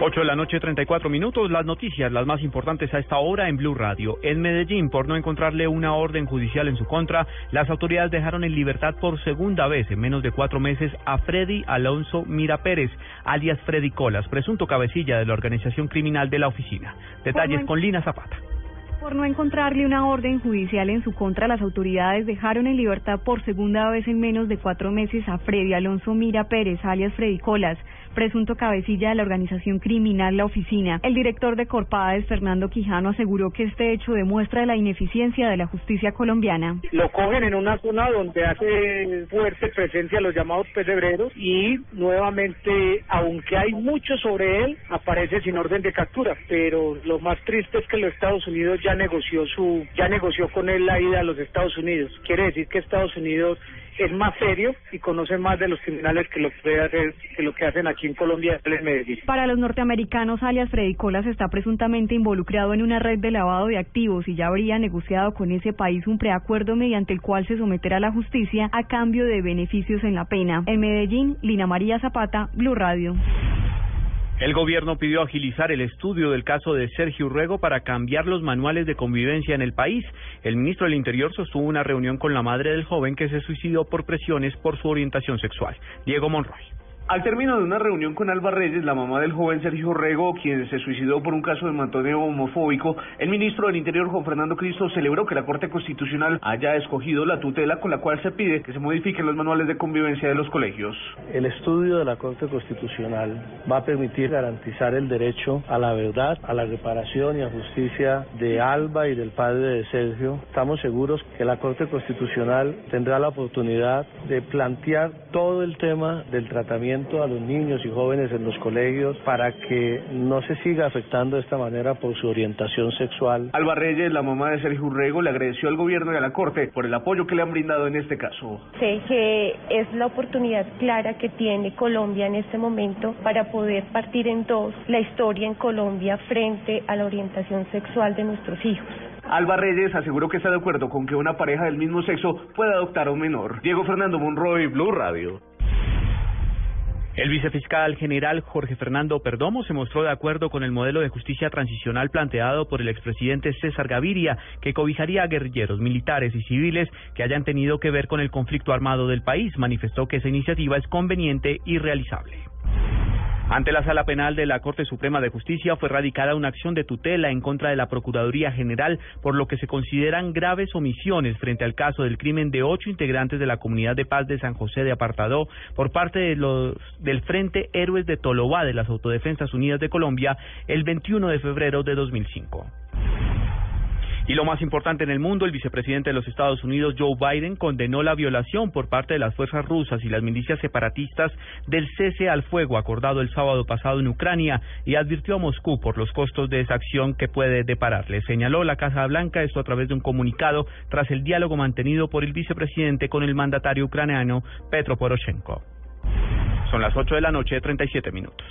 8 de la noche, 34 minutos. Las noticias, las más importantes a esta hora en Blue Radio. En Medellín, por no encontrarle una orden judicial en su contra, las autoridades dejaron en libertad por segunda vez en menos de cuatro meses a Freddy Alonso Mira Pérez, alias Freddy Colas, presunto cabecilla de la organización criminal de la oficina. Detalles con Lina Zapata. Por no encontrarle una orden judicial en su contra, las autoridades dejaron en libertad por segunda vez en menos de cuatro meses a Freddy Alonso Mira Pérez, alias Freddy Colas, presunto cabecilla de la organización criminal La Oficina. El director de Corpades, Fernando Quijano, aseguró que este hecho demuestra la ineficiencia de la justicia colombiana. Lo cogen en una zona donde hace fuerte presencia los llamados pedebreros y nuevamente, aunque hay mucho sobre él, aparece sin orden de captura. Pero lo más triste es que los Estados Unidos ya negoció su, ya negoció con él la ida a los Estados Unidos. Quiere decir que Estados Unidos es más serio y conoce más de los criminales que lo que, hacer, que lo que hacen aquí en Colombia en Medellín. Para los norteamericanos, alias Freddy Colas está presuntamente involucrado en una red de lavado de activos y ya habría negociado con ese país un preacuerdo mediante el cual se someterá a la justicia a cambio de beneficios en la pena. En Medellín, Lina María Zapata, Blue Radio. El gobierno pidió agilizar el estudio del caso de Sergio Urrego para cambiar los manuales de convivencia en el país. El ministro del Interior sostuvo una reunión con la madre del joven que se suicidó por presiones por su orientación sexual. Diego Monroy. Al término de una reunión con Alba Reyes, la mamá del joven Sergio Rego, quien se suicidó por un caso de matoneo homofóbico, el ministro del Interior, Juan Fernando Cristo, celebró que la Corte Constitucional haya escogido la tutela con la cual se pide que se modifiquen los manuales de convivencia de los colegios. El estudio de la Corte Constitucional va a permitir garantizar el derecho a la verdad, a la reparación y a justicia de Alba y del padre de Sergio. Estamos seguros que la Corte Constitucional tendrá la oportunidad de plantear todo el tema del tratamiento a los niños y jóvenes en los colegios para que no se siga afectando de esta manera por su orientación sexual. Alba Reyes, la mamá de Sergio Urrego, le agradeció al gobierno y a la Corte por el apoyo que le han brindado en este caso. Sé que es la oportunidad clara que tiene Colombia en este momento para poder partir en dos la historia en Colombia frente a la orientación sexual de nuestros hijos. Alba Reyes aseguró que está de acuerdo con que una pareja del mismo sexo pueda adoptar a un menor. Diego Fernando Monroy, Blue Radio. El vicefiscal general Jorge Fernando Perdomo se mostró de acuerdo con el modelo de justicia transicional planteado por el expresidente César Gaviria, que cobijaría a guerrilleros, militares y civiles que hayan tenido que ver con el conflicto armado del país. Manifestó que esa iniciativa es conveniente y realizable. Ante la Sala Penal de la Corte Suprema de Justicia fue radicada una acción de tutela en contra de la Procuraduría General por lo que se consideran graves omisiones frente al caso del crimen de ocho integrantes de la Comunidad de Paz de San José de Apartadó por parte de los del Frente Héroes de Tolobá de las Autodefensas Unidas de Colombia el 21 de febrero de 2005. Y lo más importante en el mundo, el vicepresidente de los Estados Unidos, Joe Biden, condenó la violación por parte de las fuerzas rusas y las milicias separatistas del cese al fuego acordado el sábado pasado en Ucrania y advirtió a Moscú por los costos de esa acción que puede depararle. Señaló la Casa Blanca esto a través de un comunicado tras el diálogo mantenido por el vicepresidente con el mandatario ucraniano Petro Poroshenko. Son las 8 de la noche, 37 minutos.